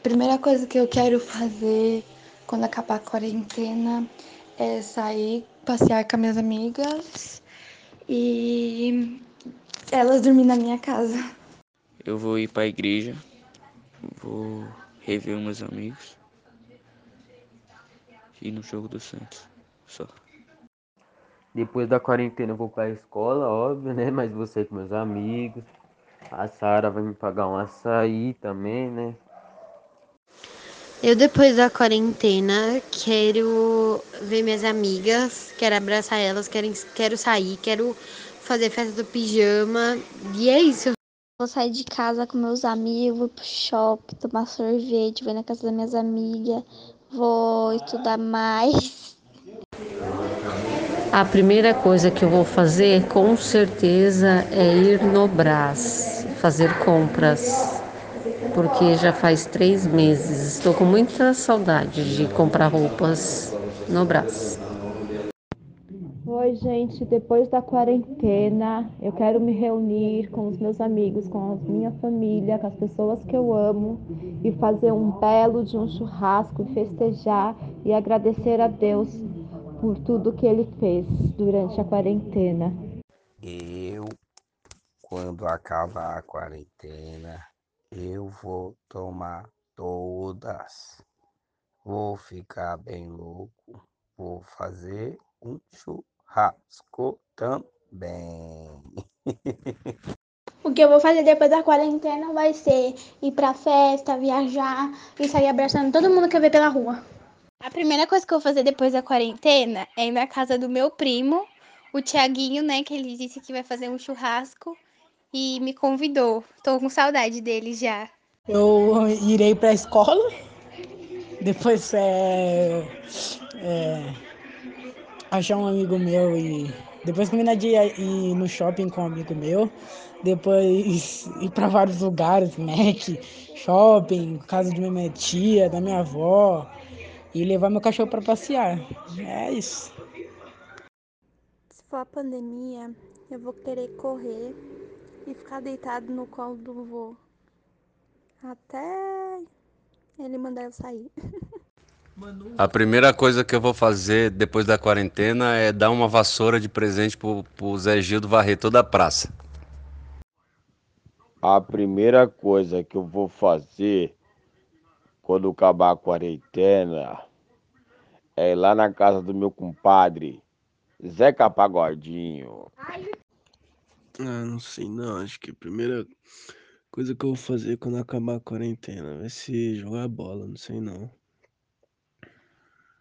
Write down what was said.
A primeira coisa que eu quero fazer quando acabar a quarentena é sair, passear com as minhas amigas e elas dormir na minha casa. Eu vou ir para a igreja, vou rever meus amigos e ir no jogo do Santos. Só. Depois da quarentena eu vou pra escola, óbvio, né? Mas vou sair com meus amigos. A Sara vai me pagar um açaí também, né? Eu, depois da quarentena, quero ver minhas amigas, quero abraçar elas, quero, quero sair, quero fazer festa do pijama. E é isso. Vou sair de casa com meus amigos, vou pro shopping, tomar sorvete, vou na casa das minhas amigas, vou estudar mais. A primeira coisa que eu vou fazer, com certeza, é ir no Brás, fazer compras, porque já faz três meses. Estou com muita saudade de comprar roupas no Brás. Oi, gente. Depois da quarentena, eu quero me reunir com os meus amigos, com a minha família, com as pessoas que eu amo e fazer um belo de um churrasco, festejar e agradecer a Deus por tudo que ele fez durante a quarentena. Eu, quando acabar a quarentena, eu vou tomar todas. Vou ficar bem louco. Vou fazer um churrasco também. O que eu vou fazer depois da quarentena vai ser ir pra festa, viajar e sair abraçando todo mundo que eu ver pela rua. A primeira coisa que eu vou fazer depois da quarentena é ir na casa do meu primo, o Tiaguinho, né? Que ele disse que vai fazer um churrasco e me convidou. Tô com saudade dele já. Eu irei pra escola, depois é, é, achar um amigo meu e depois combinar de ir no shopping com um amigo meu, depois ir para vários lugares, Mac, shopping, casa de minha tia, da minha avó, e levar meu cachorro para passear. É isso. Se for a pandemia, eu vou querer correr e ficar deitado no colo do vô até ele mandar eu sair. A primeira coisa que eu vou fazer depois da quarentena é dar uma vassoura de presente pro, pro Zé Gildo varrer toda a praça. A primeira coisa que eu vou fazer quando acabar a quarentena, é ir lá na casa do meu compadre, Zeca Pagodinho. Ah, não sei não, acho que a primeira coisa que eu vou fazer quando acabar a quarentena vai ser jogar bola, não sei não.